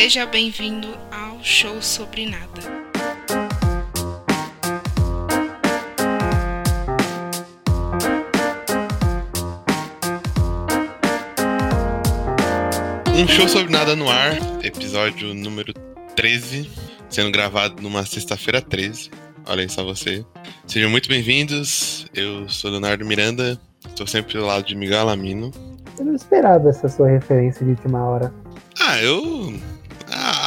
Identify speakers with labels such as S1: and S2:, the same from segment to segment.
S1: Seja bem-vindo ao Show Sobre Nada.
S2: Um show sobre nada no ar, episódio número 13, sendo gravado numa sexta-feira 13. Olha aí só você. Sejam muito bem-vindos. Eu sou Leonardo Miranda, estou sempre do lado de Miguel Alamino.
S3: Eu não esperava essa sua referência de última hora.
S2: Ah, eu.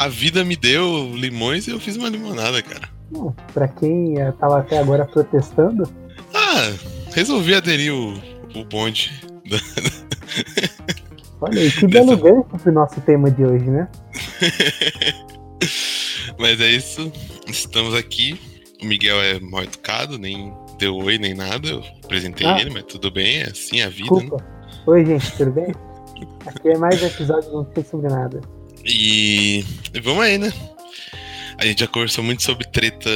S2: A, vida me deu limões e eu fiz uma limonada, cara.
S3: Bom, pra quem eh, tava até agora protestando,
S2: Ah, resolvi aderir o, o bonde.
S3: olha aí, que belo gancho pro nosso tema de hoje, né?
S2: Mas é isso. Estamos aqui. O Miguel é mal educado, nem deu oi nem nada. Eu apresentei
S3: Ah.
S2: ele, mas tudo bem, é assim a vida, né?
S3: Oi, gente, tudo bem? Aqui é mais um episódio Não Sei Sobre Nada.
S2: E e vamos aí, né? A gente já conversou muito sobre treta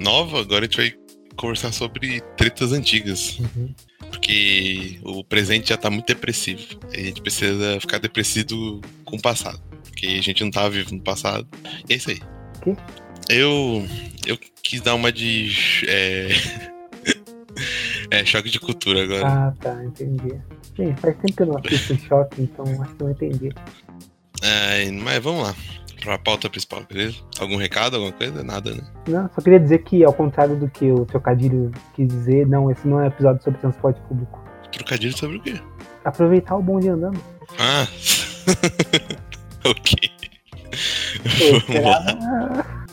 S2: nova, agora a gente vai conversar sobre tretas antigas.
S3: Uhum.
S2: Porque o presente já tá muito depressivo. A gente precisa ficar depressivo com o passado. Porque a gente não tava vivo no passado. E é isso aí.
S3: quê?
S2: Eu. Eu quis dar uma de. É, é choque de cultura agora.
S3: Ah, tá, entendi. Gente, faz tempo que eu não assisto choque, então acho que eu entendi.
S2: É, mas vamos lá. Pra pauta principal, beleza? Algum recado, alguma coisa? Nada, né?
S3: Não, só queria dizer que, ao contrário do que o trocadilho quis dizer, não, esse não é um episódio sobre transporte público.
S2: Trocadilho sobre o quê?
S3: Aproveitar o bonde andando.
S2: Ah. ok.
S3: Eu
S2: Vamos lá.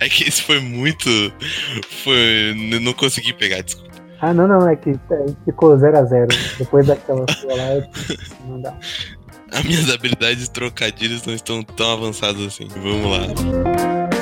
S2: É que esse foi muito. Foi. Não consegui pegar, desculpa.
S3: Ah, não, não, é que é, ficou 0x0. Depois daquela sua lá, não dá.
S2: As minhas habilidades de trocadilhos não estão tão avançadas assim. Vamos lá.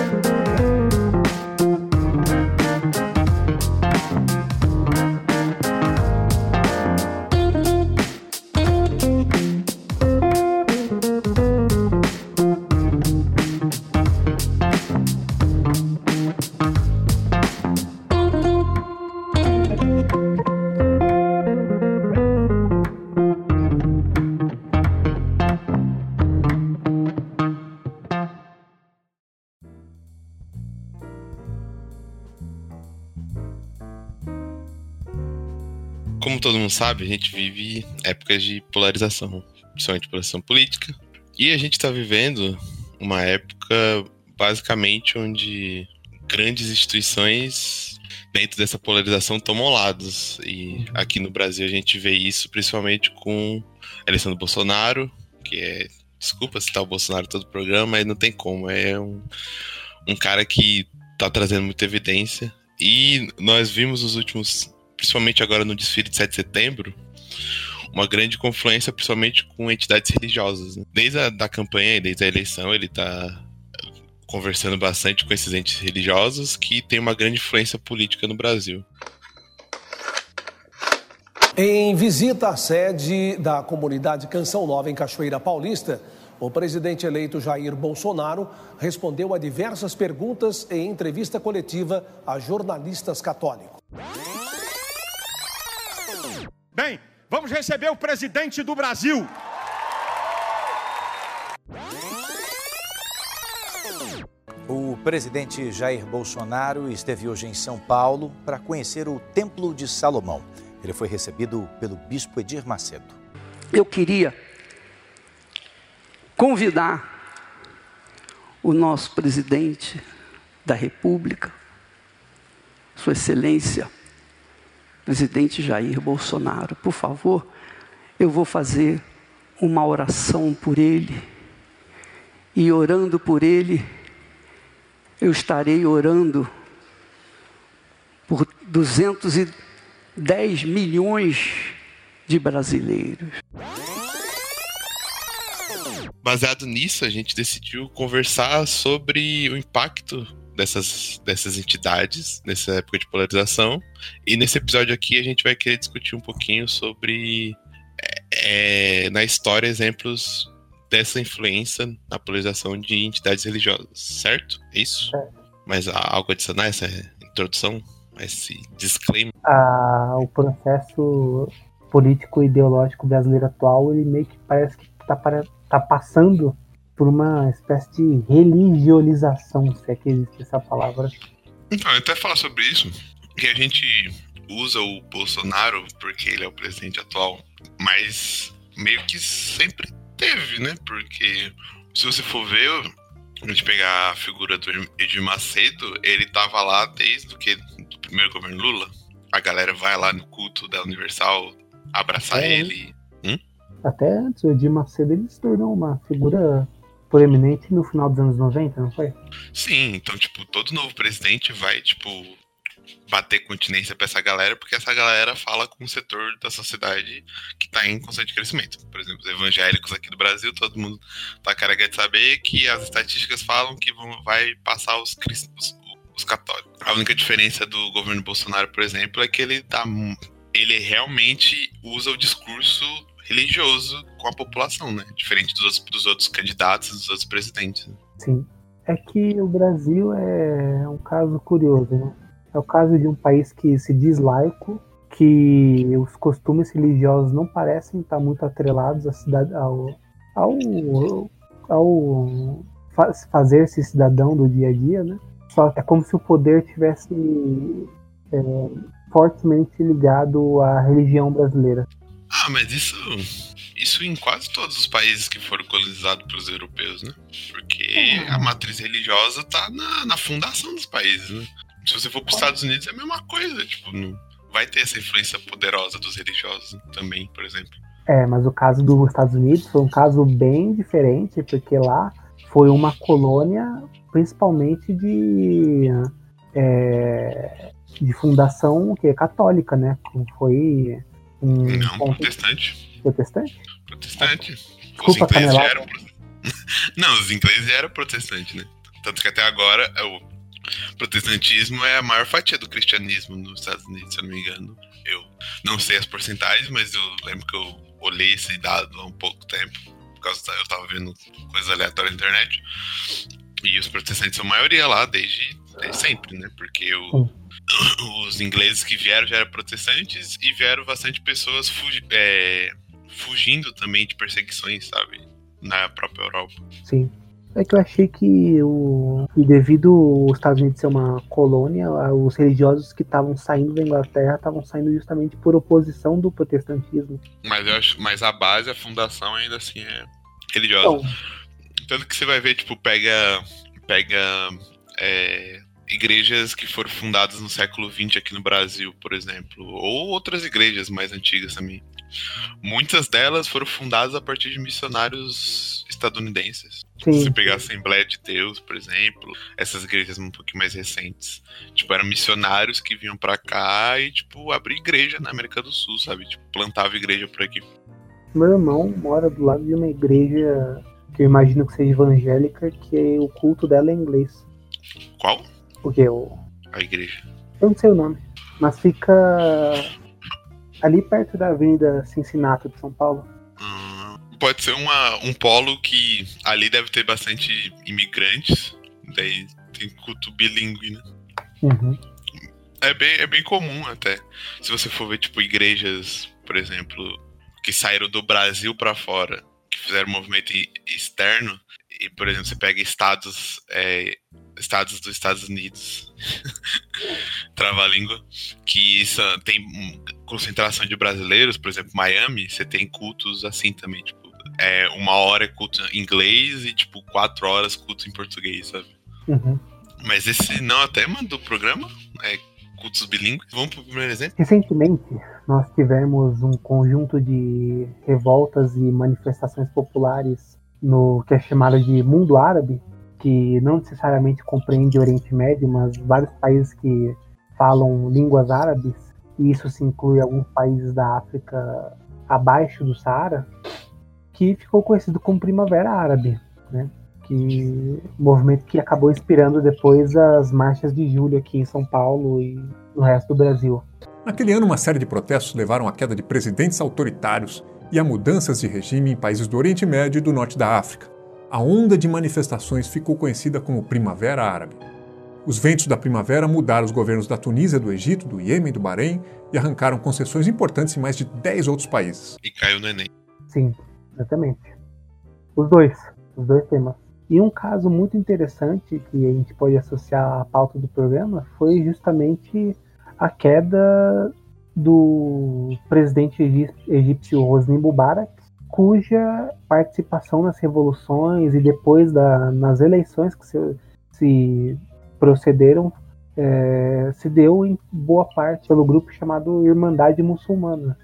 S2: Todo mundo sabe, a gente vive épocas de polarização, principalmente polarização política. E a gente está vivendo uma época, basicamente, onde grandes instituições, dentro dessa polarização, tomam lados. E aqui no Brasil a gente vê isso principalmente com a eleição do Bolsonaro, que é. Desculpa citar o Bolsonaro todo o programa, mas não tem como. É um, um cara que tá trazendo muita evidência. E nós vimos nos últimos principalmente agora no desfile de 7 de setembro, uma grande confluência, principalmente com entidades religiosas. né? Desde a da campanha, desde a eleição, ele está conversando bastante com esses entes religiosos que têm uma grande influência política no Brasil.
S4: Em visita à sede da comunidade Canção Nova em Cachoeira Paulista, o presidente eleito Jair Bolsonaro respondeu a diversas perguntas em entrevista coletiva a jornalistas católicos.
S5: Bem, vamos receber o presidente do Brasil.
S6: O presidente Jair Bolsonaro esteve hoje em São Paulo para conhecer o Templo de Salomão. Ele foi recebido pelo bispo Edir Macedo.
S7: eu queria convidar o nosso presidente da República, Sua Excelência, presidente Jair Bolsonaro, por favor, eu vou fazer uma oração por ele, e orando por ele, eu estarei orando por 210 milhões de brasileiros.
S2: Baseado nisso, a gente decidiu conversar sobre o impacto dessas, dessas entidades nessa época de polarização. E nesse episódio aqui a gente vai querer discutir um pouquinho sobre, é, é, na história, exemplos dessa influência na polarização de entidades religiosas, certo? É isso?
S3: É.
S2: Mas há algo adicionar essa introdução? Esse disclaimer?
S3: Ah, o processo político e ideológico brasileiro atual, ele meio que parece que tá, está passando por uma espécie de religionização, se é que existe essa palavra.
S2: Então, eu até falar sobre isso, que a gente usa o Bolsonaro porque ele é o presidente atual, mas meio que sempre teve, né? Porque se você for ver, a gente pegar a figura do Edir Macedo, ele tava lá desde o que do primeiro governo Lula. A galera vai lá no culto da Universal abraçar
S3: É.
S2: ele. Hum?
S3: Até antes, o Edir Macedo ele se tornou uma figura proeminente no final dos anos 90, não foi?
S2: Sim, então, tipo, todo novo presidente vai, tipo, bater continência pra essa galera, porque essa galera fala com um setor da sociedade que tá em constante crescimento. Por exemplo, os evangélicos aqui do Brasil, todo mundo tá careca de saber que as estatísticas falam que vão, vai passar os cristãos. Os católicos. A única diferença do governo Bolsonaro, por exemplo, é que ele mu- Ele realmente usa o discurso religioso com a população, né? Diferente dos outros, dos outros candidatos, dos outros presidentes. né?
S3: Sim. É que o Brasil é um caso curioso, né? É o caso de um país que se diz laico, que os costumes religiosos não parecem estar muito atrelados à cidade, ao, ao, ao fa- fazer-se cidadão do dia a dia, né? Só é como se o poder tivesse é, fortemente ligado à religião brasileira.
S2: Ah, mas isso, isso em quase todos os países que foram colonizados pelos europeus, né? Porque a matriz religiosa tá na, na fundação dos países, né? Se você for para os Estados Unidos é a mesma coisa, tipo, não vai ter essa influência poderosa dos religiosos também, por exemplo.
S3: É, mas o caso dos Estados Unidos foi um caso bem diferente, porque lá foi uma colônia principalmente de, é, de fundação que é católica, né? Foi um
S2: Não,
S3: ponto
S2: protestante.
S3: protestante.
S2: Protestante. Os
S3: Desculpa,
S2: ingleses já eram. Não, os ingleses eram protestantes, né? Tanto que até agora é o protestantismo é a maior fatia do cristianismo nos Estados Unidos, se eu não me engano. Eu não sei as porcentagens, mas eu lembro que eu olhei esse dado há um pouco tempo, por causa da, eu tava vendo coisas aleatórias na internet. E os protestantes são a maioria lá desde, desde sempre, né? Porque o, os ingleses que vieram já eram protestantes e vieram bastante pessoas fugi- é, fugindo também de perseguições, sabe? Na própria Europa.
S3: Sim. É que eu achei que, o, devido os Estados Unidos ser uma colônia, os religiosos que estavam saindo da Inglaterra estavam saindo justamente por oposição do protestantismo.
S2: Mas eu acho, mas a base, a fundação ainda assim é religiosa.
S3: Então,
S2: Tanto que você vai ver, tipo, pega. Pega. é, igrejas que foram fundadas no século XX aqui no Brasil, por exemplo. Ou outras igrejas mais antigas também. Muitas delas foram fundadas a partir de missionários estadunidenses. Se
S3: sim,
S2: você pegar a Assembleia de Deus, por exemplo, essas igrejas um pouquinho mais recentes. Tipo, eram missionários que vinham pra cá e, tipo, abrir igreja na América do Sul, sabe? Tipo, plantava igreja por aqui.
S3: Meu irmão mora do lado de uma igreja que eu imagino que seja evangélica, que o culto dela é inglês.
S2: Qual?
S3: Porque eu,
S2: A igreja.
S3: eu não sei o nome, mas fica ali perto da Avenida Cincinnati de São Paulo.
S2: Hum, pode ser uma, um polo que ali deve ter bastante imigrantes. Daí tem culto bilíngue, né?
S3: Uhum.
S2: É bem, é bem comum até. Se você for ver, tipo, igrejas, por exemplo, que saíram do Brasil pra fora, que fizeram movimento externo, e, por exemplo, você pega estados, é, estados dos Estados Unidos, trava-língua, que são- tem concentração de brasileiros, por exemplo, Miami, você tem cultos assim também, tipo, é, uma hora é culto em inglês e, tipo, quatro horas culto em português, sabe?
S3: Uhum.
S2: Mas esse não é o tema do programa, é cultos bilíngues. Vamos pro primeiro exemplo?
S3: Recentemente, nós tivemos um conjunto de revoltas e manifestações populares no que é chamado de mundo árabe, que não necessariamente compreende o Oriente Médio, mas vários países que falam línguas árabes, e isso se inclui alguns países da África abaixo do Saara, que ficou conhecido como Primavera Árabe, né? Que movimento que acabou inspirando depois as marchas de julho aqui em São Paulo e no resto do Brasil.
S8: Naquele ano, uma série de protestos levaram à queda de presidentes autoritários e a mudanças de regime em países do Oriente Médio e do Norte da África. A onda de manifestações ficou conhecida como Primavera Árabe. Os ventos da primavera mudaram os governos da Tunísia, do Egito, do Iêmen e do Bahrein e arrancaram concessões importantes em mais de 10 outros países.
S2: E caiu no Enem.
S3: Sim, exatamente. Os dois, os dois temas. E um caso muito interessante que a gente pode associar à pauta do programa foi justamente a queda do presidente egípcio Hosni Mubarak, cuja participação nas revoluções e depois da, nas eleições que se, se procederam é, se deu em boa parte pelo grupo chamado Irmandade Muçulmana,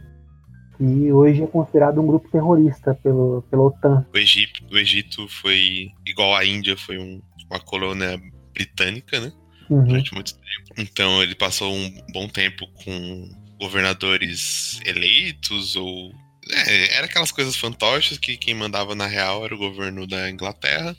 S3: que hoje é considerado um grupo terrorista pelo, pela OTAN.
S2: O Egito, o Egito foi, igual a Índia, foi um, uma colônia britânica, né? Uhum. Durante muito tempo. Então ele passou um bom tempo com governadores eleitos ou é, era aquelas coisas fantoches que quem mandava na real era o governo da Inglaterra.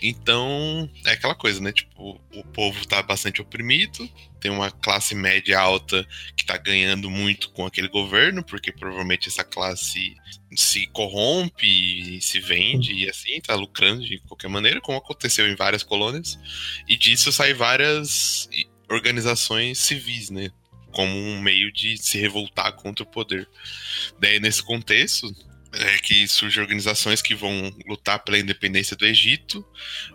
S2: Então, é aquela coisa, né? Tipo, o povo tá bastante oprimido, tem uma classe média alta que tá ganhando muito com aquele governo, porque provavelmente essa classe se corrompe, se vende e assim, tá lucrando de qualquer maneira, como aconteceu em várias colônias. E disso sai várias organizações civis, né? Como um meio de se revoltar contra o poder. Daí, nesse contexto, é que surgem organizações que vão lutar pela independência do Egito.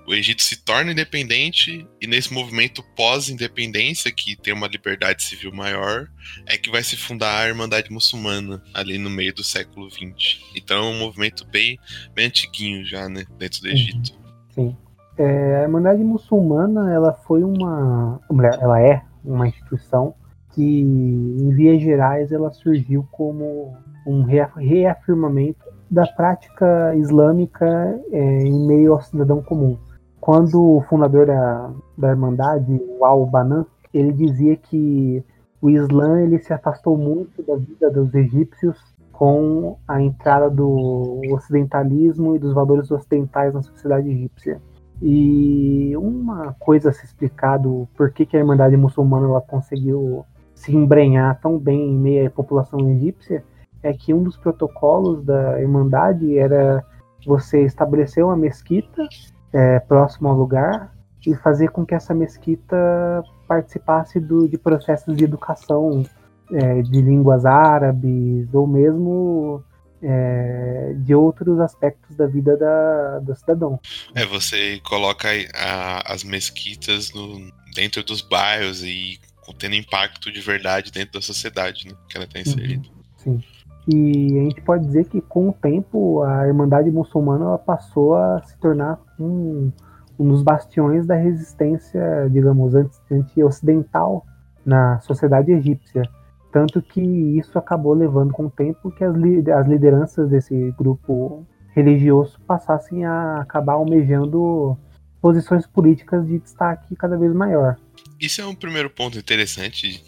S2: O Egito se torna independente e nesse movimento pós-independência, que tem uma liberdade civil maior, é que vai se fundar a Irmandade Muçulmana ali no meio do século XX. Então é um movimento bem, bem antiguinho já, né, dentro do Egito.
S3: Sim. É, a Irmandade Muçulmana, ela foi uma, ela é uma instituição que, em vias gerais, ela surgiu como um reafirmamento da prática islâmica é, em meio ao cidadão comum. Quando o fundador da, da Irmandade, o Al-Banan, ele dizia que o Islã ele se afastou muito da vida dos egípcios com a entrada do ocidentalismo e dos valores ocidentais na sociedade egípcia. E uma coisa a se explicar do porquê que a Irmandade Muçulmana ela conseguiu se embrenhar tão bem em meio à população egípcia é que um dos protocolos da Irmandade era você estabelecer uma mesquita é, próximo ao lugar e fazer com que essa mesquita participasse do, de processos de educação é, de línguas árabes ou mesmo é, de outros aspectos da vida da, do cidadão.
S2: É, você coloca a, as mesquitas no, dentro dos bairros e tendo impacto de verdade dentro da sociedade né, que ela está inserida.
S3: Uhum, sim. E a gente pode dizer que com o tempo a Irmandade Muçulmana passou a se tornar um, um dos bastiões da resistência, digamos, anti-ocidental na sociedade egípcia. Tanto que isso acabou levando com o tempo que as, li as lideranças desse grupo religioso passassem a acabar almejando posições políticas de destaque cada vez maior.
S2: Isso é um primeiro ponto interessante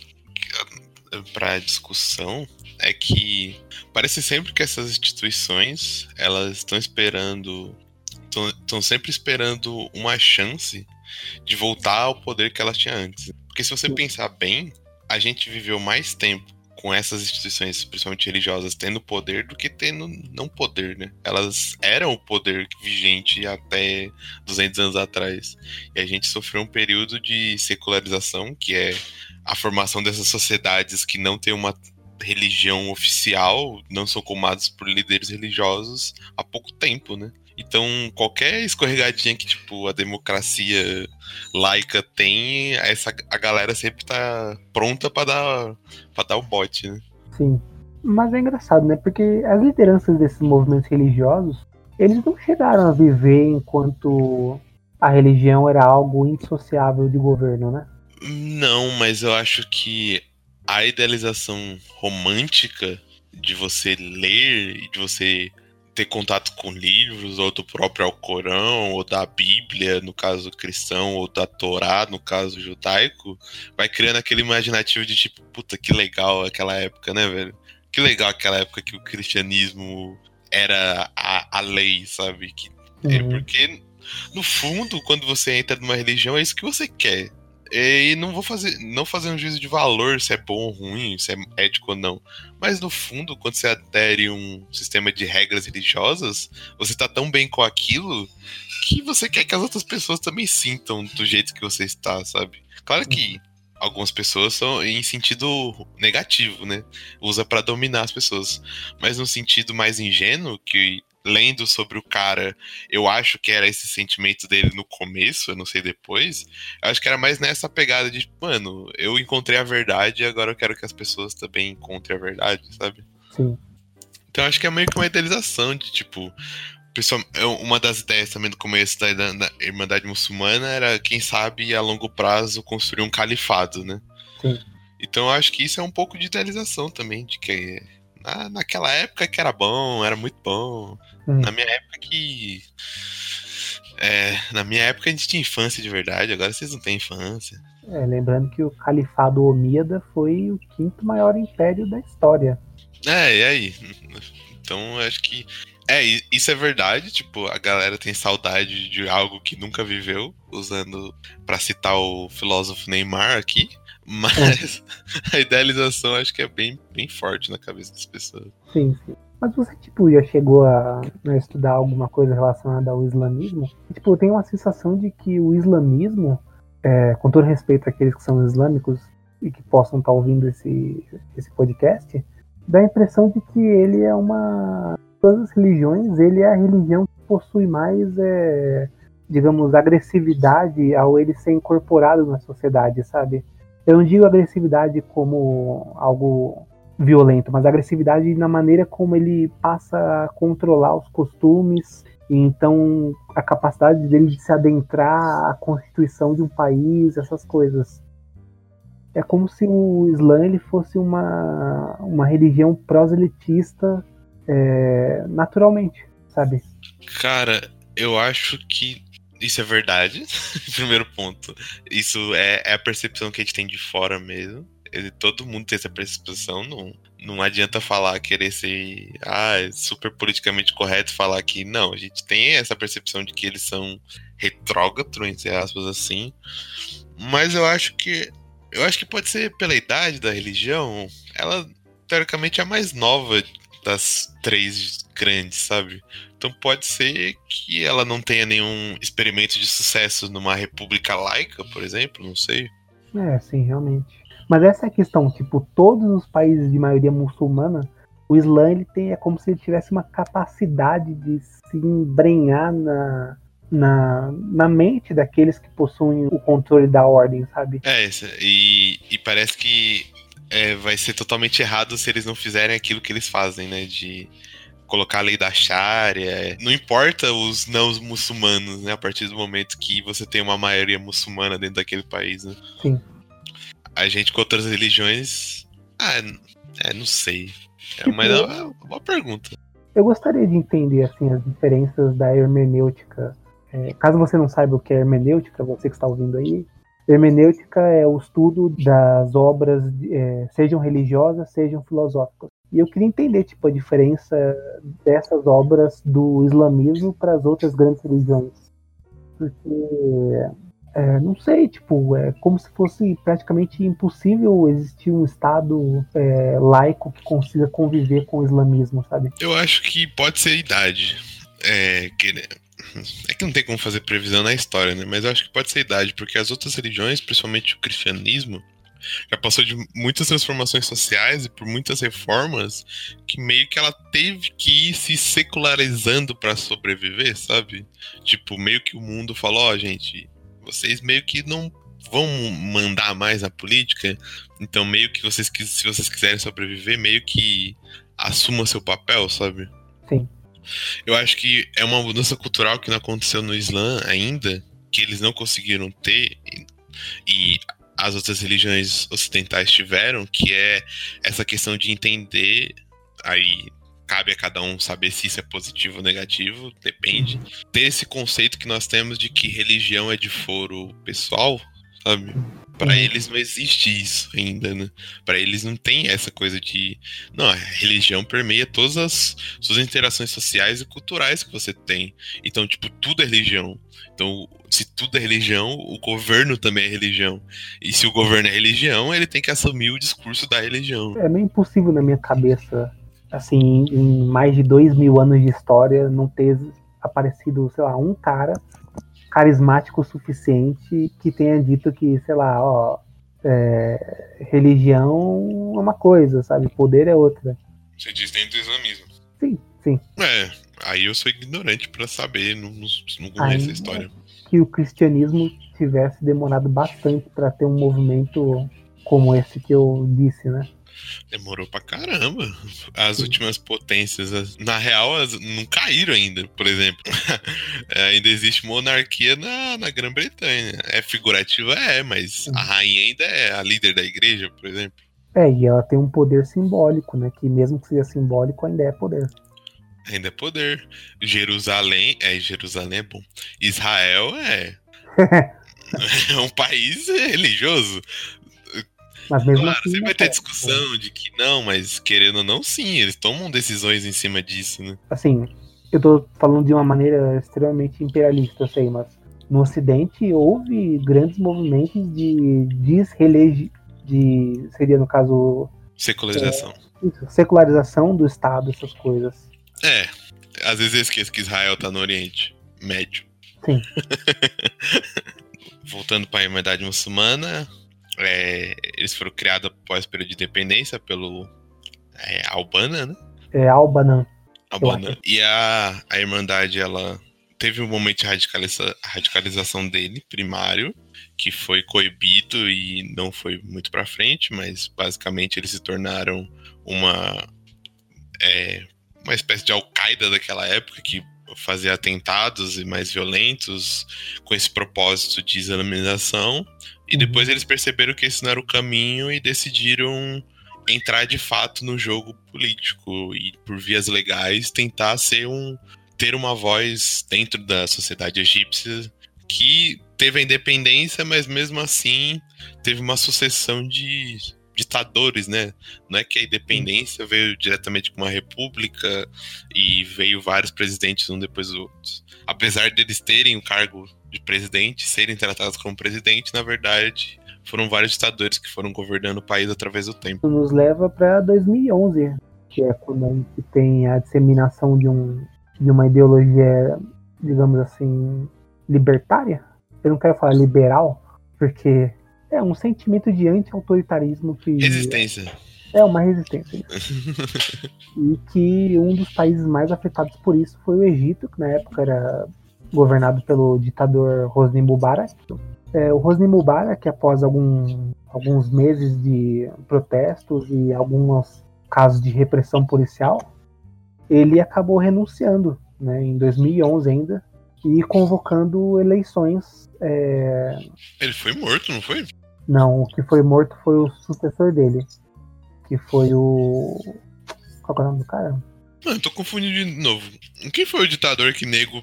S2: para discussão é que parece sempre que essas instituições elas estão esperando estão sempre esperando uma chance de voltar ao poder que elas tinham antes. Porque se você pensar bem, a gente viveu mais tempo com essas instituições, principalmente religiosas, tendo poder do que tendo não poder, né? Elas eram o poder vigente até 200 anos atrás. E a gente sofreu um período de secularização, que é a formação dessas sociedades que não têm uma religião oficial, não são comandadas por líderes religiosos há pouco tempo, né? Então, qualquer escorregadinha que, tipo, a democracia laica tem, essa, a galera sempre tá pronta para dar, pra dar o bote, né?
S3: Sim. Mas é engraçado, né? Porque as lideranças desses movimentos religiosos, eles não chegaram a viver enquanto a religião era algo insociável de governo, né?
S2: Não, mas eu acho que a idealização romântica de você ler e de você ter contato com livros, ou do próprio Alcorão, ou da Bíblia, no caso cristão, ou da Torá, no caso judaico, vai criando aquele imaginativo de tipo, puta, que legal aquela época, né, velho? Que legal aquela época que o cristianismo era a, a lei, sabe? Que, uhum. porque, no fundo, quando você entra numa religião, é isso que você quer. E não vou fazer, não fazer um juízo de valor se é bom ou ruim, se é ético ou não. Mas no fundo, quando você adere um sistema de regras religiosas, você tá tão bem com aquilo que você quer que as outras pessoas também sintam do jeito que você está, sabe? Claro que algumas pessoas são em sentido negativo, né? Usa para dominar as pessoas. Mas no sentido mais ingênuo, que lendo sobre o cara, eu acho que era esse sentimento dele no começo, eu não sei depois. Eu acho que era mais nessa pegada de, mano, eu encontrei a verdade e agora eu quero que as pessoas também encontrem a verdade, sabe?
S3: Sim.
S2: Então acho que é meio que uma idealização de, tipo, pessoal, uma das ideias também do começo da, da, da Irmandade Muçulmana era, quem sabe, a longo prazo construir um califado, né?
S3: Sim.
S2: Então eu acho que isso é um pouco de idealização também, de que na, naquela época que era bom, era muito bom.
S3: Hum.
S2: Na minha época que. É, na minha época a gente tinha infância de verdade, agora vocês não têm infância.
S3: É, lembrando que o Califado Omíada foi o quinto maior império da história.
S2: É, e aí? Então eu acho que. É, isso é verdade, tipo, a galera tem saudade de algo que nunca viveu, usando para citar o filósofo Neymar aqui. Mas a idealização acho que é bem, bem forte na cabeça das pessoas.
S3: Sim, sim. Mas você, tipo, já chegou a, a estudar alguma coisa relacionada ao islamismo? Tipo, eu tenho uma sensação de que o islamismo, é, com todo respeito àqueles que são islâmicos e que possam estar ouvindo esse, esse podcast, dá a impressão de que ele é uma. Todas as religiões, ele é a religião que possui mais, é, digamos, agressividade ao ele ser incorporado na sociedade, sabe? Eu não digo agressividade como algo violento, mas agressividade na maneira como ele passa a controlar os costumes e então a capacidade dele de se adentrar à constituição de um país, essas coisas. É como se o Islã ele fosse uma, uma religião proselitista é, naturalmente, sabe?
S2: Cara, eu acho que isso é verdade, primeiro ponto. Isso é, é, a percepção que a gente tem de fora mesmo. Ele, todo mundo tem essa percepção, não, não adianta falar, querer ser ah, super politicamente correto, falar que não, a gente tem essa percepção de que eles são retrógrados, entre aspas, assim. Mas eu acho que. Eu acho que pode ser pela idade da religião, ela teoricamente é a mais nova das três grandes, sabe? Então pode ser que ela não tenha nenhum experimento de sucesso numa república laica, por exemplo, não sei.
S3: É, sim, realmente. Mas essa é a questão, tipo, todos os países de maioria muçulmana, o Islã ele tem é como se ele tivesse uma capacidade de se embrenhar na, na, na mente daqueles que possuem o controle da ordem, sabe?
S2: É, e, e parece que é, vai ser totalmente errado se eles não fizerem aquilo que eles fazem, né? De colocar a lei da Sharia. Não importa os não muçulmanos, né? A partir do momento que você tem uma maioria muçulmana dentro daquele país, né?
S3: Sim.
S2: A gente com outras religiões. Ah, é, não sei. É, tipo, mas é uma, uma pergunta.
S3: Eu gostaria de entender assim as diferenças da hermenêutica. É, caso você não saiba o que é hermenêutica, você que está ouvindo aí, hermenêutica é o estudo das obras, é, sejam religiosas, sejam filosóficas. E eu queria entender tipo a diferença dessas obras do islamismo para as outras grandes religiões, porque é, não sei, tipo, é como se fosse praticamente impossível existir um estado é, laico que consiga conviver com o islamismo, sabe?
S2: Eu acho que pode ser idade. É que, é que não tem como fazer previsão na história, né? Mas eu acho que pode ser idade, porque as outras religiões, principalmente o cristianismo, já passou de muitas transformações sociais e por muitas reformas que meio que ela teve que ir se secularizando para sobreviver, sabe? Tipo, meio que o mundo falou, ó, oh, gente, vocês meio que não vão mandar mais na política, então meio que vocês se vocês quiserem sobreviver, meio que assuma seu papel, sabe?
S3: Sim.
S2: Eu acho que é uma mudança cultural que não aconteceu no Islã ainda, que eles não conseguiram ter e as outras religiões ocidentais tiveram, que é essa questão de entender, aí cabe a cada um saber se isso é positivo ou negativo, depende, desse conceito que nós temos de que religião é de foro pessoal, sabe? Para uhum. eles não existe isso ainda, né? Para eles não tem essa coisa de. Não, a religião permeia todas as suas interações sociais e culturais que você tem. Então, tipo, tudo é religião. Então, se tudo é religião, o governo também é religião. E se o governo é religião, ele tem que assumir o discurso da religião.
S3: É meio impossível na minha cabeça, assim, em mais de dois mil anos de história, não ter aparecido, sei lá, um cara carismático o suficiente que tenha dito que, sei lá, ó, é, religião é uma coisa, sabe? Poder é outra.
S2: Você diz dentro do islamismo.
S3: Sim, sim.
S2: É, Aí eu sou ignorante pra saber, não, não, conheço a história.
S3: Que o cristianismo tivesse demorado bastante pra ter um movimento como esse que eu disse, né?
S2: Demorou pra caramba. As últimas potências, as- na real, as- não caíram ainda, por exemplo. É, ainda existe monarquia na, na Grã-Bretanha. É figurativa? É, mas a rainha ainda é a líder da igreja, por exemplo.
S3: É, e ela tem um poder simbólico, né? Que mesmo que seja simbólico, ainda é poder.
S2: Ainda é poder. Jerusalém, é, Jerusalém é bom. Israel é. é um país religioso.
S3: Mas mesmo
S2: Claro,
S3: assim.
S2: sempre vai
S3: né,
S2: ter
S3: cara?
S2: discussão de que não, mas querendo ou não, sim, eles tomam decisões em cima disso, né?
S3: Assim, eu tô falando de uma maneira extremamente imperialista, eu sei, mas no Ocidente houve grandes movimentos de desreligi... de seria no caso
S2: Secularização.
S3: isso, secularização do Estado, essas coisas.
S2: É, às vezes eu esqueço que Israel tá no Oriente Médio.
S3: Sim.
S2: Voltando para a Irmandade Muçulmana, é, eles foram criados após o período de independência pelo é, Albana, né?
S3: É Albanan.
S2: Albana. E a, a Irmandade, ela teve um momento de radicaliza, radicalização dele, primário, que foi coibido e não foi muito para frente, mas basicamente eles se tornaram uma é, uma espécie de Al-Qaeda daquela época que fazia atentados e mais violentos com esse propósito de islamização e depois eles perceberam que esse não era o caminho e decidiram entrar de fato no jogo político e por vias legais tentar ser um ter uma voz dentro da sociedade egípcia que teve a independência, mas mesmo assim teve uma sucessão de ditadores, né? Não é que a independência veio diretamente com uma república e veio vários presidentes um depois do outro. Apesar deles terem o cargo de presidente, serem tratados como presidente, na verdade, foram vários ditadores que foram governando o país através do tempo.
S3: Isso nos leva para 2011, que é quando gente tem a disseminação de, um, de uma ideologia, digamos assim, libertária. Eu não quero falar liberal, porque é um sentimento de anti-autoritarismo que
S2: Resistência.
S3: é uma resistência. e que um dos países mais afetados por isso foi o Egito, que na época era governado pelo ditador Hosni Mubarak. É, o Hosni Mubarak, após algum, alguns meses de protestos e alguns casos de repressão policial, ele acabou renunciando né, em 2011 ainda e convocando eleições. é,
S2: Ele foi morto, não foi?
S3: Não, o que foi morto foi o sucessor dele, que foi o. Qual é o nome do cara?
S2: Mano, tô confundindo de novo. Quem foi o ditador que nego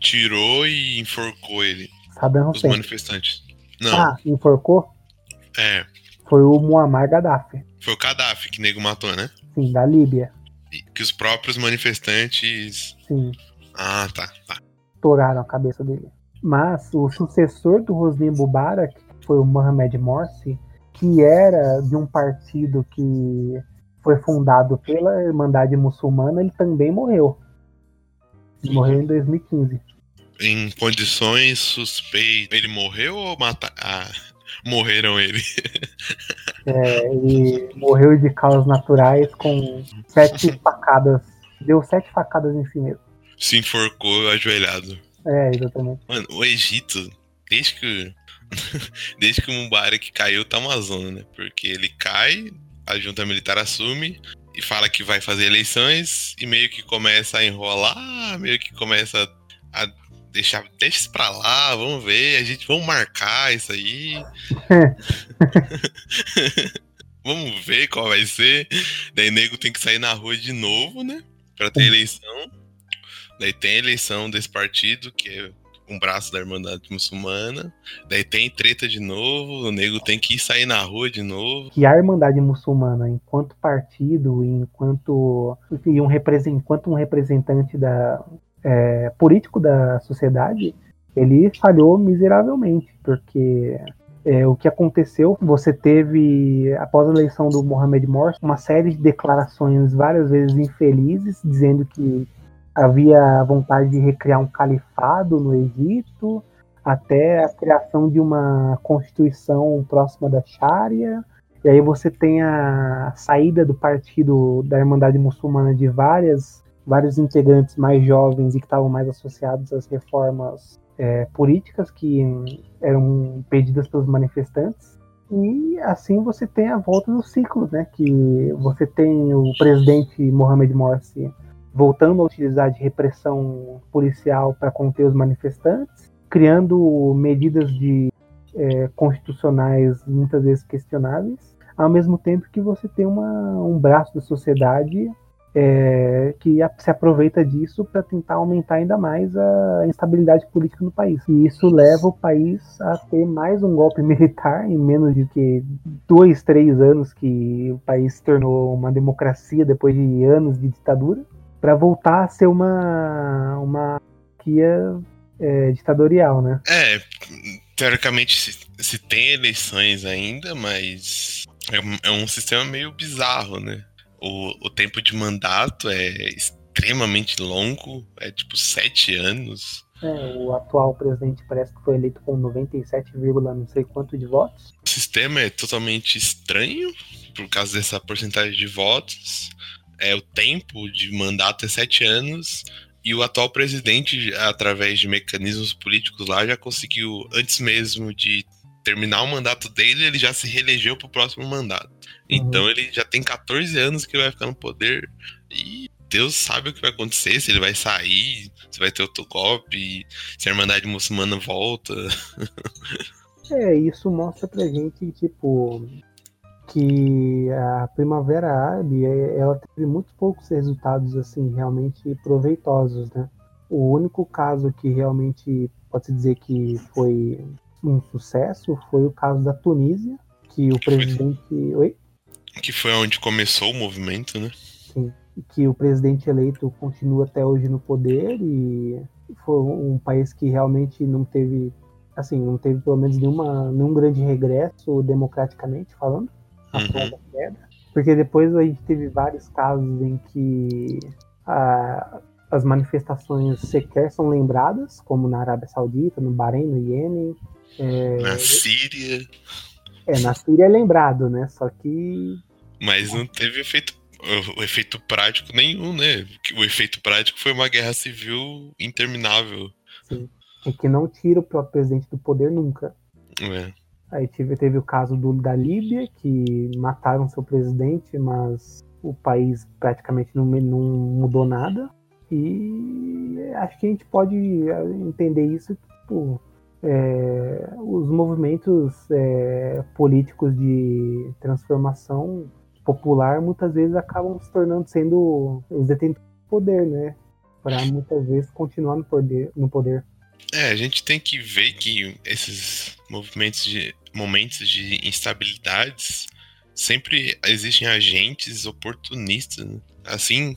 S2: tirou e enforcou ele?
S3: Saddam
S2: Os
S3: Hussein.
S2: manifestantes. Não,
S3: Ah, enforcou?
S2: é.
S3: Foi o Muammar Gaddafi,
S2: Foi o Gaddafi que nego matou, né?
S3: sim, da Líbia.
S2: E Que os próprios manifestantes.
S3: Sim,
S2: Ah, tá, tá.
S3: estouraram a cabeça dele. Mas o sucessor do Hosni Mubarak foi o Mohamed Morsi, que era de um partido que foi fundado pela Irmandade Muçulmana, ele também morreu. Ele morreu em 2015.
S2: Em condições suspeitas. Ele morreu ou mata... Ah, morreram ele?
S3: É, ele morreu de causas naturais com sete facadas. Deu sete facadas em si mesmo.
S2: Se enforcou ajoelhado.
S3: É, exatamente.
S2: Mano, o Egito, desde que. desde que o Mubarak caiu, tá uma zona, né? Porque ele cai, a junta militar assume e fala que vai fazer eleições e meio que começa a enrolar, meio que começa a deixar. Deixa isso pra lá, vamos ver, a gente vamos marcar isso aí. vamos ver qual vai ser. Daí nego tem que sair na rua de novo, né? Pra ter eleição. Daí tem a eleição desse partido, que é um braço da Irmandade Muçulmana. Daí tem treta de novo, o nego tem que sair na rua de novo.
S3: que a Irmandade Muçulmana, enquanto partido, enquanto, um, represent- enquanto um representante da, é, político da sociedade, ele falhou miseravelmente, porque é, o que aconteceu, você teve, após a eleição do Mohamed Morsi, uma série de declarações várias vezes infelizes, dizendo que havia vontade de recriar um califado no Egito, até a criação de uma constituição próxima da Sharia. E aí você tem a saída do partido da Irmandade Muçulmana de várias vários integrantes mais jovens e que estavam mais associados às reformas é, políticas que eram pedidas pelos manifestantes. E assim você tem a volta do ciclo, né? Que você tem o presidente Mohamed Morsi voltando a utilizar de repressão policial para conter os manifestantes, criando medidas de é, constitucionais muitas vezes questionáveis, ao mesmo tempo que você tem uma, um braço da sociedade é, que se aproveita disso para tentar aumentar ainda mais a instabilidade política no país. E isso leva o país a ter mais um golpe militar em menos de que dois, três anos que o país se tornou uma democracia depois de anos de ditadura, para voltar a ser uma uma monarquia é, ditatorial, né?
S2: É, teoricamente se, se tem eleições ainda, mas é um, é um sistema meio bizarro, né? o, o tempo de mandato é extremamente longo, é tipo sete anos.
S3: É, o atual presidente parece que foi eleito com 97, não sei quanto de votos.
S2: O sistema é totalmente estranho por causa dessa porcentagem de votos. É o tempo de mandato é sete anos e o atual presidente, através de mecanismos políticos lá, já conseguiu antes mesmo de terminar o mandato dele, ele já se reelegeu pro próximo mandato. Então uhum. ele já tem 14 anos que vai ficar no poder e Deus sabe o que vai acontecer, se ele vai sair, se vai ter outro golpe, se a Irmandade Muçulmana volta.
S3: é, isso mostra pra gente, tipo, que a Primavera Árabe, é, ela teve muito poucos resultados, assim, realmente proveitosos, né? O único caso que realmente pode-se dizer que foi um sucesso foi o caso da Tunísia, que o presidente. Oi?
S2: Que foi onde começou o movimento, né?
S3: Sim. Que o presidente eleito continua até hoje no poder e foi um país que realmente não teve, assim, não teve pelo menos nenhuma, nenhum grande regresso democraticamente falando, após uhum. a queda. Porque depois a gente teve vários casos em que a, as manifestações sequer são lembradas, como na Arábia Saudita, no Bahrein, no Iêmen,
S2: é... Na Síria.
S3: É, na Síria é lembrado, né? Só que.
S2: Mas não teve efeito, o efeito prático nenhum, né? O efeito prático foi uma guerra civil interminável.
S3: Sim. É que não tira o próprio presidente do poder nunca.
S2: É.
S3: Aí teve, teve o caso do, da Líbia, que mataram seu presidente, mas o país praticamente não, não mudou nada. E acho que a gente pode entender isso, é, os movimentos é, políticos de transformação popular muitas vezes acabam se tornando sendo os detentores do poder, né? Para muitas vezes continuar no poder, no poder.
S2: É, a gente tem que ver que esses movimentos de momentos de instabilidades sempre existem agentes oportunistas. Né? Assim,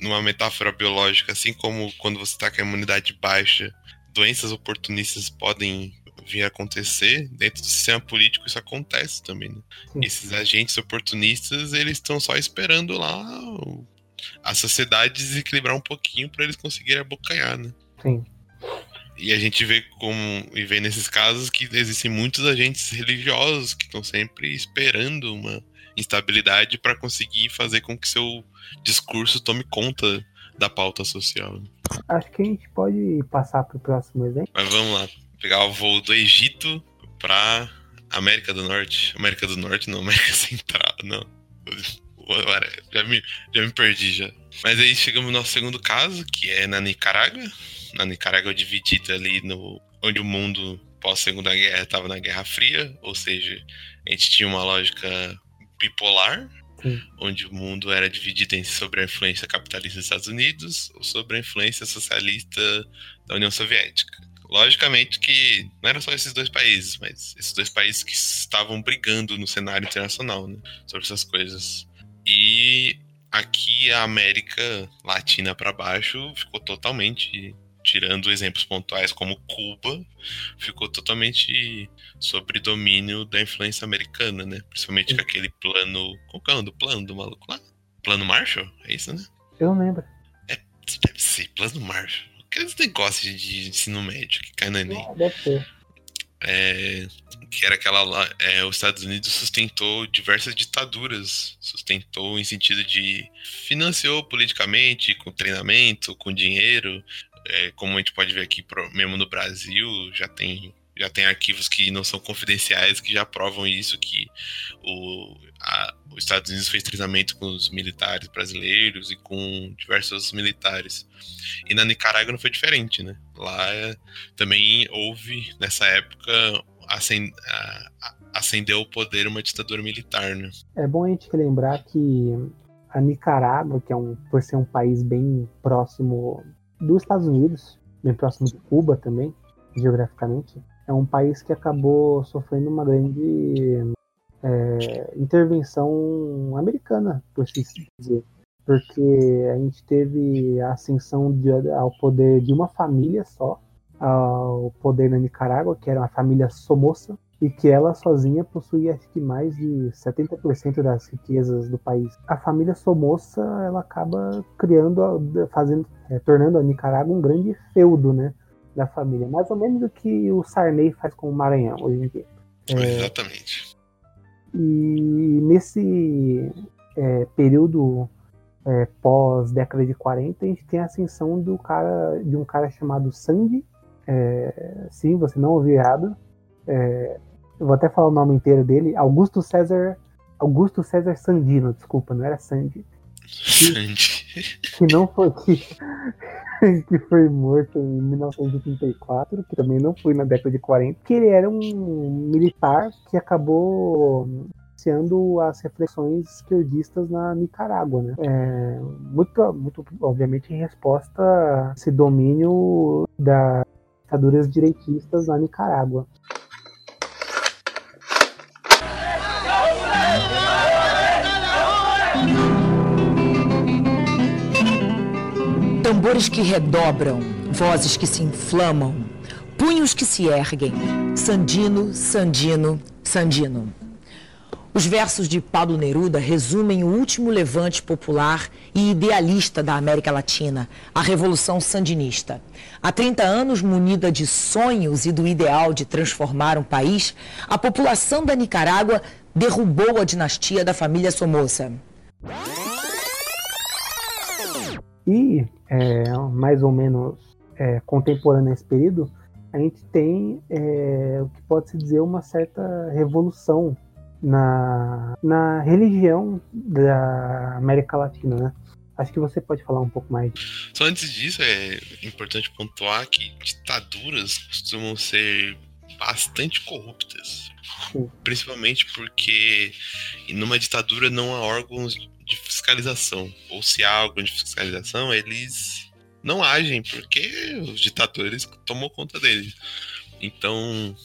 S2: numa metáfora biológica, assim como quando você está com a imunidade baixa doenças oportunistas podem vir a acontecer, dentro do sistema político isso acontece também. Né? Esses agentes oportunistas, eles estão só esperando lá a sociedade desequilibrar um pouquinho para eles conseguirem abocanhar, né?
S3: Sim.
S2: E a gente vê como e vê nesses casos que existem muitos agentes religiosos que estão sempre esperando uma instabilidade para conseguir fazer com que seu discurso tome conta da pauta social.
S3: Acho que a gente pode passar para o próximo exemplo.
S2: Mas vamos lá. Pegar o voo do Egito para América do Norte. América do Norte, não, América Central, não. Já me, já me perdi já. Mas aí chegamos no nosso segundo caso, que é na Nicarágua. Na Nicarágua dividida ali no onde o mundo pós Segunda Guerra estava na Guerra Fria, ou seja, a gente tinha uma lógica bipolar, onde o mundo era dividido entre sobre a influência capitalista dos Estados Unidos ou sobre a influência socialista da União Soviética. Logicamente que não eram só esses dois países, mas esses dois países que estavam brigando no cenário internacional né, sobre essas coisas. E aqui a América Latina para baixo ficou totalmente tirando exemplos pontuais como Cuba, ficou totalmente sob domínio da influência americana, né? Principalmente Sim. com aquele plano. Qual que é o nome do plano do maluco lá? Plano Marshall? É isso, né?
S3: Eu não lembro.
S2: É, deve ser, plano Marshall. Aqueles negócios de ensino médio que cai na Enem.
S3: Ah, deve ser.
S2: É, que era aquela é, os Estados Unidos sustentou diversas ditaduras, sustentou em sentido de financiou politicamente, com treinamento, com dinheiro, é, como a gente pode ver aqui mesmo no Brasil, já tem já tem arquivos que não são confidenciais que já provam isso, que o, a, os Estados Unidos fez treinamento com os militares brasileiros e com diversos militares. E na Nicarágua não foi diferente, né? Lá também houve, nessa época, acend, acendeu o poder uma ditadura militar, né?
S3: É bom a gente lembrar que a Nicarágua, que é um, por ser um país bem próximo dos Estados Unidos, bem próximo de Cuba também, geograficamente, é um país que acabou sofrendo uma grande é, intervenção americana, por assim dizer. Porque a gente teve a ascensão de, ao poder de uma família só, ao poder na Nicarágua, que era a família Somoza, e que ela sozinha possuía acho que mais de 70% das riquezas do país. A família Somoza ela acaba criando, fazendo, é, tornando a Nicarágua um grande feudo, né? Da família. Mais ou menos o que o Sarney faz com o Maranhão hoje em dia.
S2: É, Exatamente.
S3: E nesse é, período é, pós década de 40, a gente tem a ascensão do cara, de um cara chamado Sandy. É, sim, você não ouviu errado. É, eu vou até falar o nome inteiro dele. Augusto César. Augusto César Sandino, desculpa, não era Sandy.
S2: Sandy.
S3: Que, não foi. Que, que foi morto em 1934, que também não foi na década de 40, que ele era um militar que acabou iniciando as reflexões esquerdistas na Nicarágua, né? É, muito, muito, obviamente, em resposta a esse domínio das ditaduras direitistas na Nicarágua.
S9: Tambores que redobram, vozes que se inflamam, punhos que se erguem. Sandino, Sandino, Sandino. Os versos de Pablo Neruda resumem o último levante popular e idealista da América Latina, a Revolução Sandinista. Há 30 anos, munida de sonhos e do ideal de transformar um país, a população da Nicarágua derrubou a dinastia da família Somoza.
S3: E, é, mais ou menos é, contemporâneo a esse período, a gente tem é, o que pode se dizer uma certa revolução na, na religião da América Latina, né? Acho que você pode falar um pouco mais.
S2: Só antes disso, é importante pontuar que ditaduras costumam ser bastante corruptas. Sim. Principalmente porque numa ditadura não há órgãos de fiscalização. Ou se há de fiscalização, eles não agem, porque os ditadores tomam conta deles. Então,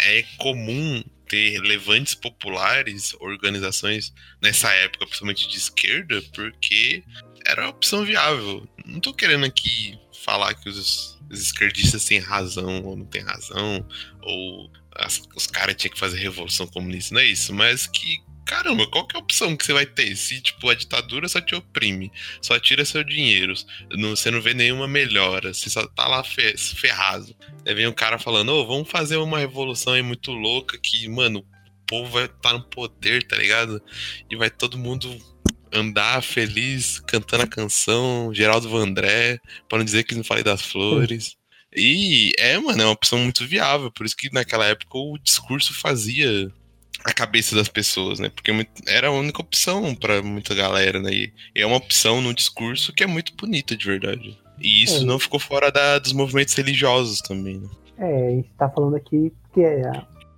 S2: é comum ter levantes populares, organizações nessa época, principalmente de esquerda, porque era a opção viável. Não tô querendo aqui falar que os, os esquerdistas têm razão ou não têm razão, ou as, os caras tinham que fazer revolução comunista, não é isso, mas que caramba, qual que é a opção que você vai ter? Se, tipo, a ditadura só te oprime, só tira seu dinheiro, não, você não vê nenhuma melhora, você só tá lá ferrado. Aí vem um cara falando, ô, oh, vamos fazer uma revolução aí muito louca que, mano, o povo vai estar tá no poder, tá ligado? E vai todo mundo andar feliz, cantando a canção, Geraldo Vandré, para não dizer que não falei das flores. E é, mano, é uma opção muito viável, por isso que naquela época o discurso fazia a cabeça das pessoas, né? Porque era a única opção para muita galera, né? E é uma opção no discurso que é muito bonita de verdade. E isso é. não ficou fora da, dos movimentos religiosos também, né?
S3: É, a gente tá falando aqui que é,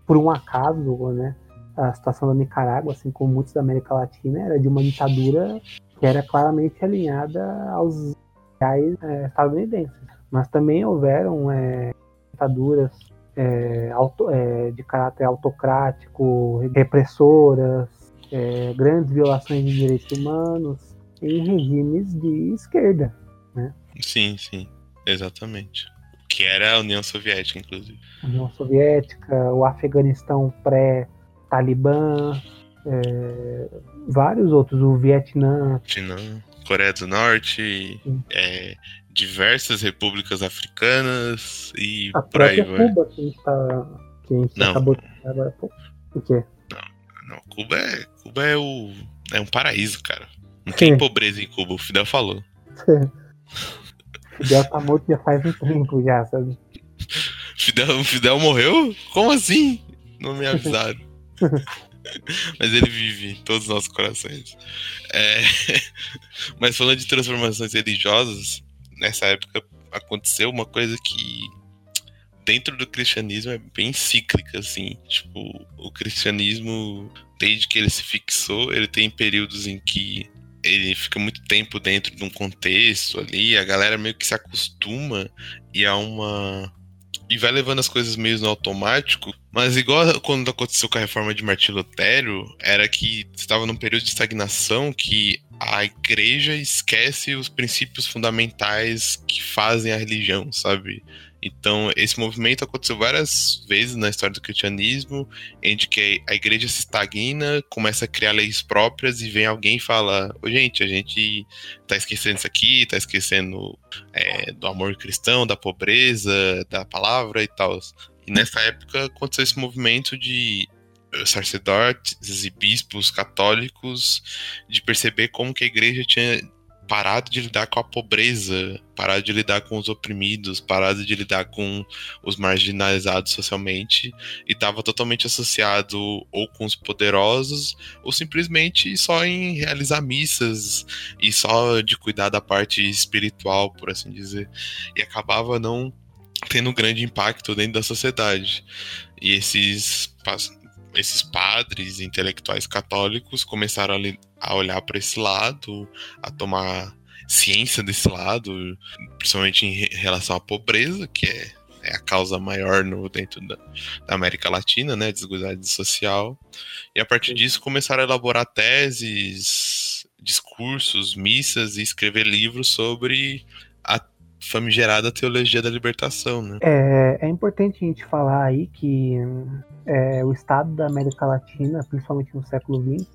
S3: por um acaso, né? A situação da Nicarágua, assim como muitos da América Latina, era de uma ditadura que era claramente alinhada aos ideais é, estadunidenses. Mas também houveram é, ditaduras é, auto, é, de caráter autocrático, repressoras, é, grandes violações de direitos humanos em regimes de esquerda. Né?
S2: Sim, sim, exatamente. Que era a União Soviética, inclusive.
S3: A União Soviética, o Afeganistão pré-Talibã, é, vários outros, o Vietnã.
S2: Vietnã. Coreia do Norte, é, diversas repúblicas africanas e
S3: A
S2: por aí vai.
S3: Cuba que a gente, tá, que a gente
S2: Não.
S3: acabou de agora há pouco. O quê?
S2: Não, Cuba é, Cuba é, o, é um paraíso, cara. Não tem
S3: Sim.
S2: pobreza em Cuba, o Fidel falou.
S3: Fidel tá morto já faz um tempo já, sabe?
S2: Fidel, Fidel morreu? Como assim? Não me avisaram. Mas ele vive em todos os nossos corações. É, Mas falando de transformações religiosas, nessa época aconteceu uma coisa que dentro do cristianismo é bem cíclica, assim. Tipo, o cristianismo, desde que ele se fixou, ele tem períodos em que ele fica muito tempo dentro de um contexto ali, a galera meio que se acostuma e há uma e vai levando as coisas meio no automático, mas igual quando aconteceu com a reforma de Martinho Lutero, era que estava num período de estagnação que a igreja esquece os princípios fundamentais que fazem a religião, sabe? Então, esse movimento aconteceu várias vezes na história do cristianismo, em que a igreja se estagna, começa a criar leis próprias e vem alguém e fala: Ô, gente, a gente tá esquecendo isso aqui, tá esquecendo é, do amor cristão, da pobreza, da palavra e tal. E nessa época aconteceu esse movimento de sacerdotes e bispos católicos de perceber como que a igreja tinha parado de lidar com a pobreza, parado de lidar com os oprimidos, parado de lidar com os marginalizados socialmente e estava totalmente associado ou com os poderosos ou simplesmente só em realizar missas e só de cuidar da parte espiritual, por assim dizer, e acabava não tendo um grande impacto dentro da sociedade. E esses esses padres intelectuais católicos começaram a, a olhar para esse lado, a tomar ciência desse lado, principalmente em relação à pobreza, que é, é a causa maior no, dentro da, da, América Latina, né, desigualdade social. E a partir disso começaram a elaborar teses, discursos, missas e escrever livros sobre famigerada teologia da libertação, né?
S3: É, é importante a gente falar aí que é, o estado da América Latina, principalmente no século XX,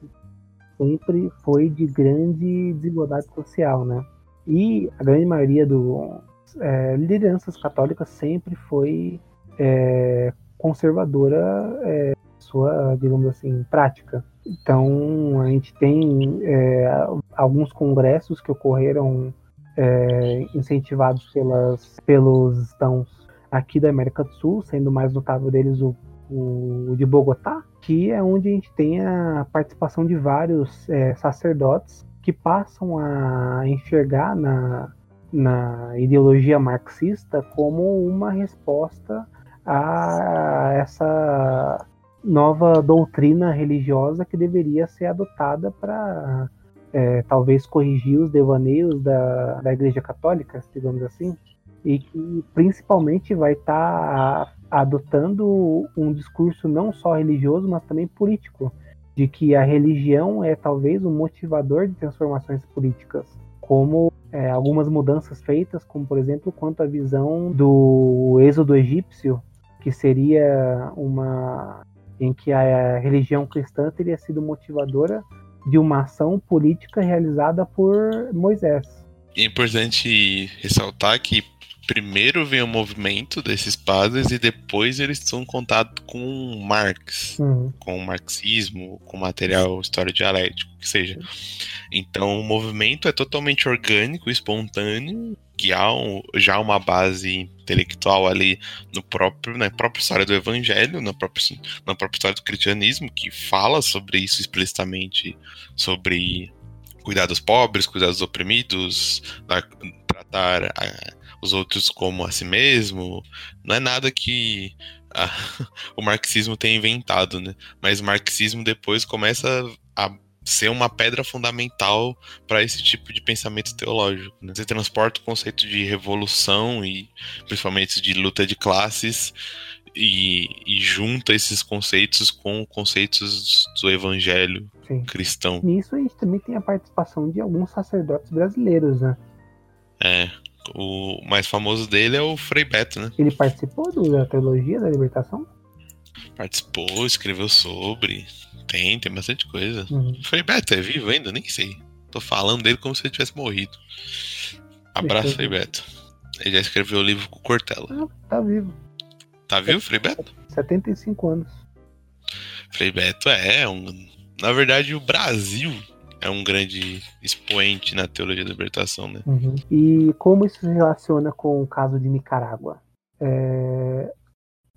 S3: sempre foi de grande desigualdade social, né? E a grande maioria do é, lideranças católicas sempre foi é, conservadora, é, sua, digamos assim, prática. Então a gente tem é, alguns congressos que ocorreram é, incentivados pelas, pelos estãos aqui da América do Sul, sendo o mais notável deles o, o, de Bogotá, que é onde a gente tem a participação de vários é, sacerdotes que passam a enxergar na, na ideologia marxista como uma resposta a essa nova doutrina religiosa que deveria ser adotada para é, talvez corrigir os devaneios da, da Igreja Católica, digamos assim, e que principalmente vai estar tá adotando um discurso não só religioso, mas também político, de que a religião é talvez um motivador de transformações políticas, como é, algumas mudanças feitas, como por exemplo quanto à visão do êxodo egípcio, que seria uma em que a religião cristã teria sido motivadora de uma ação política realizada por Moisés.
S2: É importante ressaltar que primeiro vem o movimento desses padres e depois eles estão em contato com Marx,
S3: uhum.
S2: com o marxismo, com material história dialético, que seja. Então o movimento é totalmente orgânico, espontâneo, que há um, já uma base intelectual ali no próprio, na própria história do evangelho, na própria, na própria história do cristianismo, que fala sobre isso explicitamente, sobre cuidar dos pobres, cuidar dos oprimidos, tratar a, os outros como a si mesmo. Não é nada que a, o marxismo tenha inventado, né? Mas o marxismo depois começa a ser uma pedra fundamental para esse tipo de pensamento teológico. Né? Você transporta o conceito de revolução e principalmente de luta de classes e, e junta esses conceitos com conceitos do evangelho
S3: Sim.
S2: cristão.
S3: Nisso a gente também tem a participação de alguns sacerdotes brasileiros, né?
S2: É, o mais famoso dele é o Frei Beto, né?
S3: Ele participou da teologia da libertação?
S2: Participou, escreveu sobre. Tem, tem bastante coisa.
S3: Uhum.
S2: Frei Beto é vivo ainda? Nem sei. Tô falando dele como se ele tivesse morrido. Abraço, Frei Beto. Ele já escreveu o livro com o Cortella.
S3: Ah, tá vivo.
S2: Tá vivo, Frei Beto?
S3: 75 anos.
S2: Frei Beto é um. Na verdade, o Brasil é um grande expoente na teologia da libertação, né?
S3: Uhum. E como isso se relaciona com o caso de Nicarágua? É,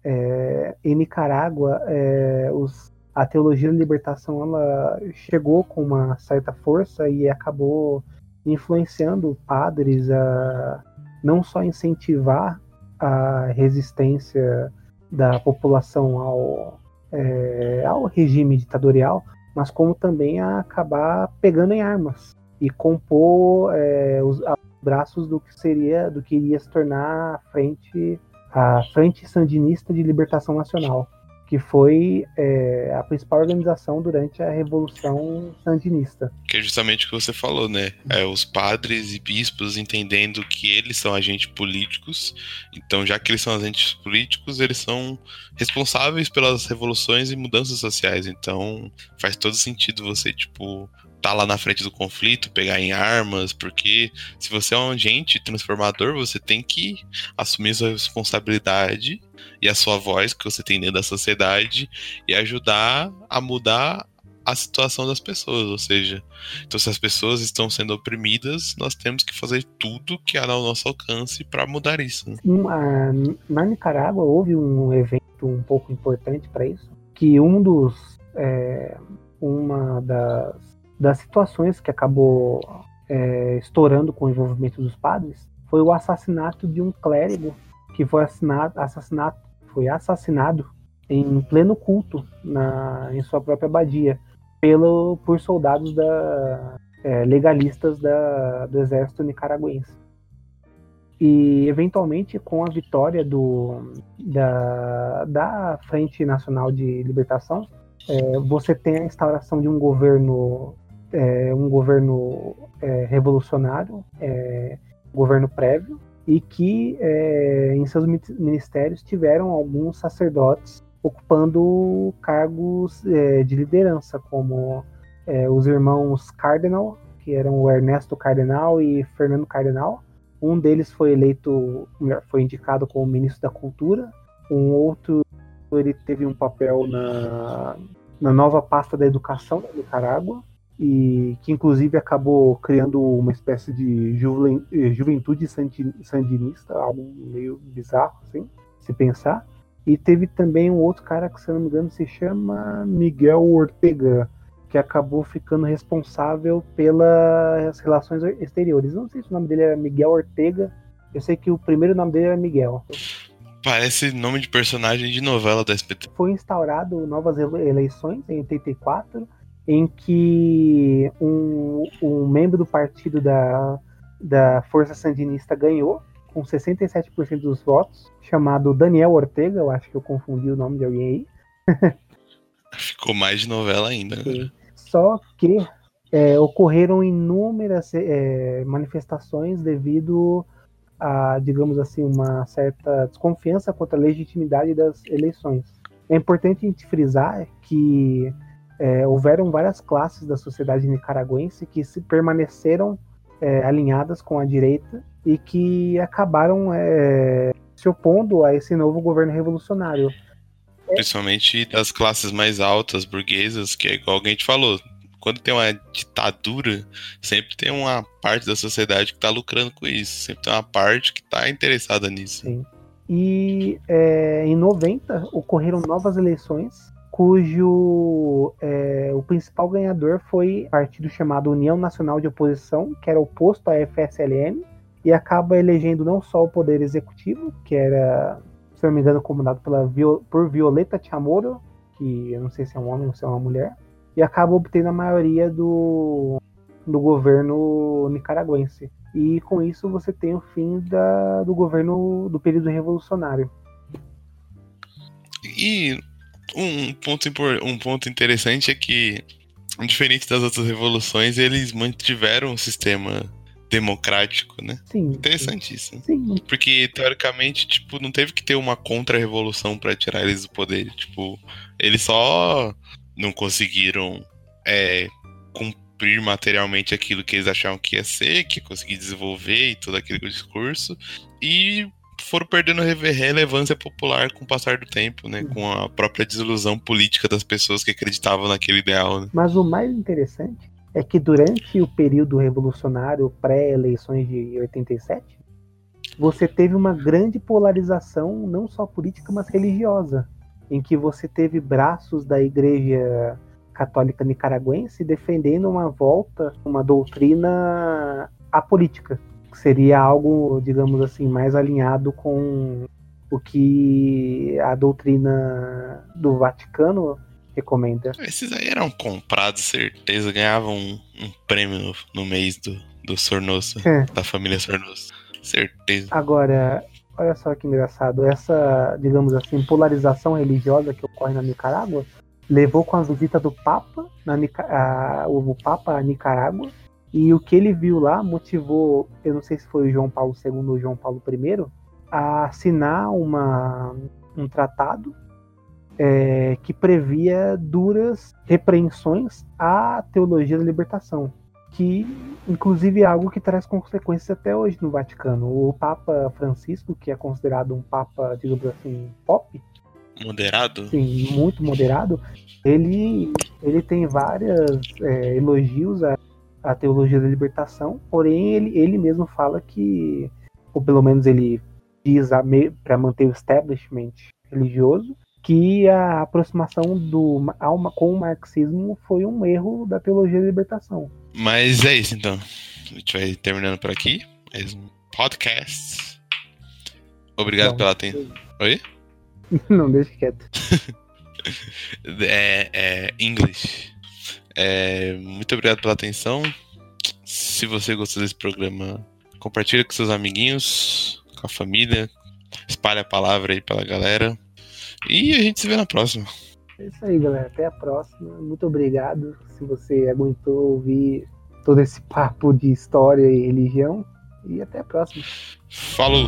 S3: é, em Nicarágua, é, os, a teologia da libertação ela chegou com uma certa força e acabou influenciando padres a não só incentivar a resistência da população ao, é, ao regime ditatorial, mas como também a acabar pegando em armas e compor é, os braços do que seria, do que iria se tornar a frente a Frente Sandinista de Libertação Nacional, que foi é, a principal organização durante a Revolução Sandinista.
S2: Que é justamente o que você falou, né? É, os padres e bispos entendendo que eles são agentes políticos, então já que eles são agentes políticos, eles são responsáveis pelas revoluções e mudanças sociais. Então faz todo sentido você, tipo, tá lá na frente do conflito, pegar em armas, porque se você é um agente transformador, você tem que assumir sua responsabilidade e a sua voz que você tem dentro da sociedade e ajudar a mudar a situação das pessoas, ou seja, então se as pessoas estão sendo oprimidas, nós temos que fazer tudo que há ao nosso alcance para mudar isso. Né?
S3: Na Nicarágua houve um evento um pouco importante para isso, que um dos é, uma das das situações que acabou é, estourando com o envolvimento dos padres foi o assassinato de um clérigo que foi assassinado, assassinado, foi assassinado em pleno culto na, em sua própria abadia pelo, por soldados da, é, legalistas da, do exército nicaragüense. E, eventualmente, com a vitória do, da, da Frente Nacional de Libertação, é, você tem a instauração de um governo é, um governo é, revolucionário, é, governo prévio, e que é, em seus ministérios tiveram alguns sacerdotes ocupando cargos é, de liderança, como é, os irmãos Cardenal, que eram o Ernesto Cardenal e Fernando Cardenal. Um deles foi eleito, foi indicado como ministro da Cultura. Um outro ele teve um papel na, na nova pasta da educação da Nicarágua e que inclusive acabou criando uma espécie de eh, juventude sandinista, algo meio bizarro, assim, se pensar. E teve também um outro cara que, se não me engano, se chama Miguel Ortega, que acabou ficando responsável pelas relações exteriores. Não sei se o nome dele era Miguel Ortega, eu sei que o primeiro nome dele era Miguel.
S2: Parece nome de personagem de novela da SPT.
S3: Foi instaurado novas eleições em 84 em que um, um membro do partido da, da Força Sandinista ganhou, com 67% dos votos, chamado Daniel Ortega, eu acho que eu confundi o nome de alguém
S2: aí. Ficou mais de novela ainda. Né?
S3: Só que é, ocorreram inúmeras é, manifestações devido a, digamos assim, uma certa desconfiança quanto à legitimidade das eleições. É importante a gente frisar que é, houveram várias classes da sociedade nicaragüense que se permaneceram é, alinhadas com a direita e que acabaram é, se opondo a esse novo governo revolucionário.
S2: Principalmente das classes mais altas, burguesas, que é igual a gente falou. Quando tem uma ditadura, sempre tem uma parte da sociedade que está lucrando com isso. Sempre tem uma parte que está interessada nisso.
S3: Sim. E é, em 90 ocorreram novas eleições cujo é, o principal ganhador foi o partido chamado União Nacional de Oposição, que era oposto à FSLN, e acaba elegendo não só o poder executivo, que era, se não me engano, comandado pela, por Violeta Chamorro, que eu não sei se é um homem ou se é uma mulher, e acaba obtendo a maioria do, do governo nicaragüense. E com isso você tem o fim da, do governo do período revolucionário.
S2: E um ponto, um ponto interessante é que, diferente das outras revoluções, eles mantiveram um sistema democrático, né?
S3: Sim.
S2: Interessantíssimo.
S3: Sim.
S2: Porque, teoricamente, tipo, não teve que ter uma contra-revolução para tirar eles do poder. Tipo, eles só não conseguiram é, cumprir materialmente aquilo que eles achavam que ia ser, que ia conseguir desenvolver e todo aquele discurso. E foram perdendo relevância popular com o passar do tempo, né? Com a própria desilusão política das pessoas que acreditavam naquele ideal. Né?
S3: Mas o mais interessante é que durante o período revolucionário pré-eleições de 87, você teve uma grande polarização, não só política, mas religiosa, em que você teve braços da igreja católica nicaragüense defendendo uma volta, uma doutrina apolítica, seria algo, digamos assim, mais alinhado com o que a doutrina do Vaticano recomenda.
S2: Esses aí eram comprados, certeza, ganhavam um, um prêmio no, mês do, do Sornoso, é. da família Sornoso. Certeza.
S3: Agora, olha só que engraçado, essa, digamos assim, polarização religiosa que ocorre na Nicarágua levou com a visita do Papa, na, a, o Papa a Nicarágua, e o que ele viu lá motivou, eu não sei se foi o João Paulo II ou João Paulo I, a assinar uma, um tratado é, que previa duras repreensões à teologia da libertação que inclusive é algo que traz consequências até hoje no Vaticano. O Papa Francisco, que é considerado um Papa, digamos assim, pop,
S2: moderado,
S3: sim, muito moderado, ele ele tem vários é, elogios à, à, teologia da libertação, porém ele, ele mesmo fala que, ou pelo menos ele diz para manter o establishment religioso, que a aproximação do, ao, com o marxismo foi um erro da teologia da libertação.
S2: Mas é isso então. A gente vai terminando por aqui. Mais um podcast. Obrigado Não, pela atenção. Oi?
S3: Não, deixa quieto.
S2: é, é English. É, muito obrigado pela atenção. Se você gostou desse programa, compartilha com seus amiguinhos, com a família. Espalhe a palavra aí pela galera. E a gente se vê na próxima.
S3: É isso aí, galera. Até a próxima. Muito obrigado se você aguentou ouvir todo esse papo de história e religião. E até a próxima.
S2: Falou!